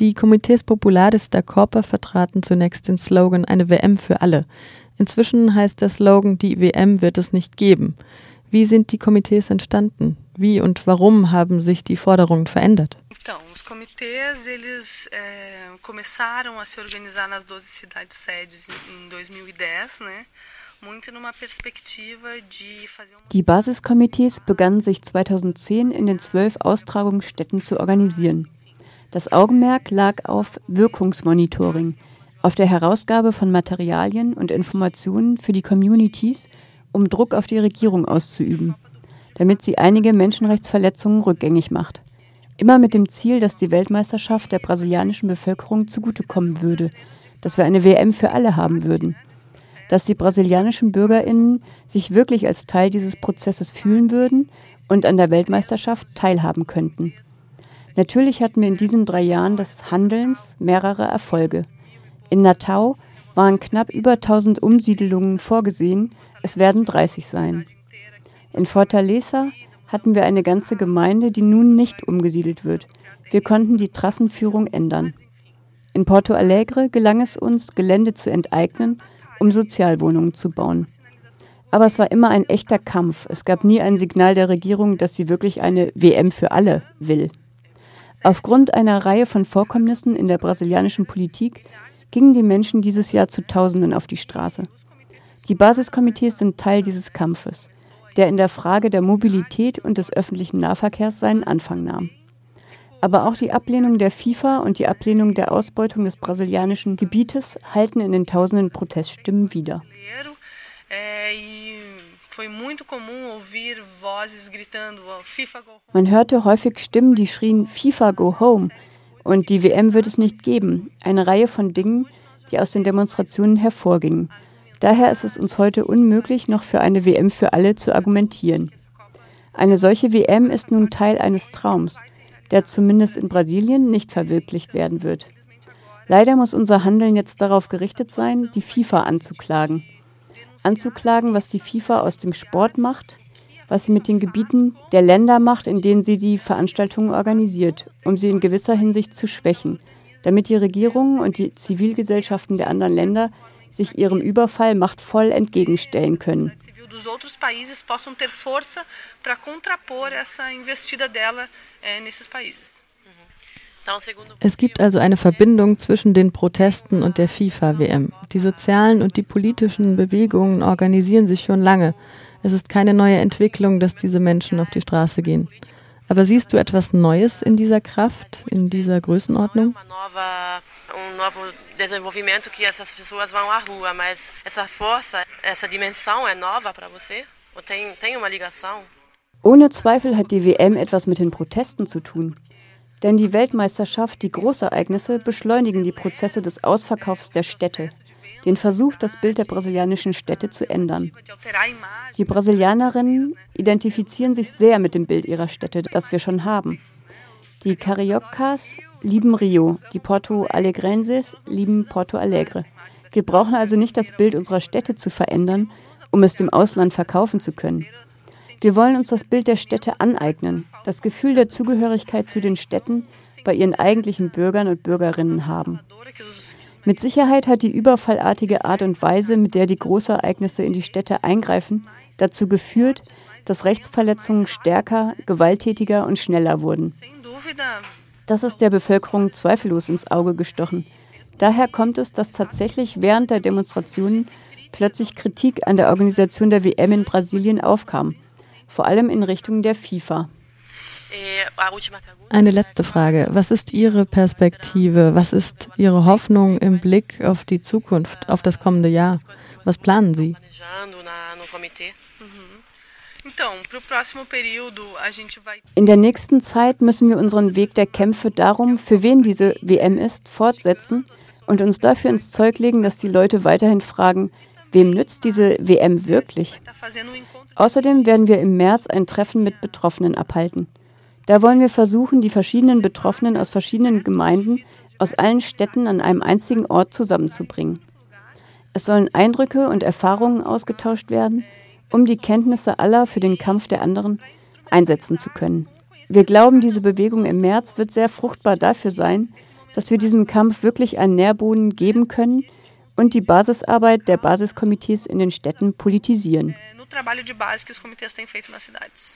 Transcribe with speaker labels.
Speaker 1: Die Comités Populares da Copa vertraten zunächst den Slogan Eine WM für alle. Inzwischen heißt der Slogan Die WM wird es nicht geben. Wie sind die Komitees entstanden? Wie und warum haben sich die Forderungen verändert?
Speaker 2: Então, os comitês, eles é, começaram a se organizar nas 12 cidades sedes em 2010, né?
Speaker 3: Die Basiskomitees begannen sich 2010 in den zwölf Austragungsstätten zu organisieren. Das Augenmerk lag auf Wirkungsmonitoring, auf der Herausgabe von Materialien und Informationen für die Communities, um Druck auf die Regierung auszuüben, damit sie einige Menschenrechtsverletzungen rückgängig macht. Immer mit dem Ziel, dass die Weltmeisterschaft der brasilianischen Bevölkerung zugutekommen würde, dass wir eine WM für alle haben würden, dass die brasilianischen Bürgerinnen sich wirklich als Teil dieses Prozesses fühlen würden und an der Weltmeisterschaft teilhaben könnten. Natürlich hatten wir in diesen drei Jahren des Handelns mehrere Erfolge. In Natal waren knapp über 1000 Umsiedelungen vorgesehen, es werden 30 sein. In Fortaleza hatten wir eine ganze Gemeinde, die nun nicht umgesiedelt wird. Wir konnten die Trassenführung ändern. In Porto Alegre gelang es uns, Gelände zu enteignen, um Sozialwohnungen zu bauen. Aber es war immer ein echter Kampf. Es gab nie ein Signal der Regierung, dass sie wirklich eine WM für alle will. Aufgrund einer Reihe von Vorkommnissen in der brasilianischen Politik gingen die Menschen dieses Jahr zu Tausenden auf die Straße. Die Basiskomitees sind Teil dieses Kampfes, der in der Frage der Mobilität und des öffentlichen Nahverkehrs seinen Anfang nahm. Aber auch die Ablehnung der FIFA und die Ablehnung der Ausbeutung des brasilianischen Gebietes halten in den tausenden Proteststimmen wider. Man hörte häufig Stimmen, die schrien FIFA go home und die WM wird es nicht geben. Eine Reihe von Dingen, die aus den Demonstrationen hervorgingen. Daher ist es uns heute unmöglich, noch für eine WM für alle zu argumentieren. Eine solche WM ist nun Teil eines Traums, der zumindest in Brasilien nicht verwirklicht werden wird. Leider muss unser Handeln jetzt darauf gerichtet sein, die FIFA anzuklagen anzuklagen, was die FIFA aus dem Sport macht, was sie mit den Gebieten der Länder macht, in denen sie die Veranstaltungen organisiert, um sie in gewisser Hinsicht zu schwächen, damit die Regierungen und die Zivilgesellschaften der anderen Länder sich ihrem Überfall machtvoll entgegenstellen können. dos.
Speaker 1: Es gibt also eine Verbindung zwischen den Protesten und der FIFA-WM. Die sozialen und die politischen Bewegungen organisieren sich schon lange. Es ist keine neue Entwicklung, dass diese Menschen auf die Straße gehen. Aber siehst du etwas Neues in dieser Kraft, in dieser Größenordnung? um novo desenvolvimento que essas pessoas vão à rua, mas essa força, essa dimensão é nova para você? Ou tem, tem uma ligação? Ohne Zweifel hat die WM etwas mit den Protesten zu tun. Denn die Weltmeisterschaft, die Großereignisse beschleunigen die Prozesse des Ausverkaufs der Städte, den Versuch, das Bild der brasilianischen Städte zu ändern. Die Brasilianerinnen identifizieren sich sehr mit dem Bild ihrer Städte, das wir schon haben. Die Cariocas lieben Rio, die Porto Alegrenses lieben Porto Alegre. Wir brauchen also nicht das Bild unserer Städte zu verändern, um es dem Ausland verkaufen zu können. Wir wollen uns das Bild der Städte aneignen, das Gefühl der Zugehörigkeit zu den Städten bei ihren eigentlichen Bürgern und Bürgerinnen haben. Mit Sicherheit hat die überfallartige Art und Weise, mit der die Großereignisse in die Städte eingreifen, dazu geführt, dass Rechtsverletzungen stärker, gewalttätiger und schneller wurden. Das ist der Bevölkerung zweifellos ins Auge gestochen. Daher kommt es, dass tatsächlich während der Demonstrationen plötzlich Kritik an der Organisation der WM in Brasilien aufkam vor allem in Richtung der FIFA. Eine letzte Frage. Was ist Ihre Perspektive? Was ist Ihre Hoffnung im Blick auf die Zukunft, auf das kommende Jahr? Was planen Sie? In der nächsten Zeit müssen wir unseren Weg der Kämpfe darum, für wen diese WM ist, fortsetzen und uns dafür ins Zeug legen, dass die Leute weiterhin fragen, wem nützt diese WM wirklich? Außerdem werden wir im März ein Treffen mit Betroffenen abhalten. Da wollen wir versuchen, die verschiedenen Betroffenen aus verschiedenen Gemeinden aus allen Städten an einem einzigen Ort zusammenzubringen. Es sollen Eindrücke und Erfahrungen ausgetauscht werden, um die Kenntnisse aller für den Kampf der anderen einsetzen zu können. Wir glauben, diese Bewegung im März wird sehr fruchtbar dafür sein,
Speaker 3: dass wir diesem Kampf wirklich einen Nährboden geben können und die Basisarbeit der Basiskomitees in den Städten politisieren.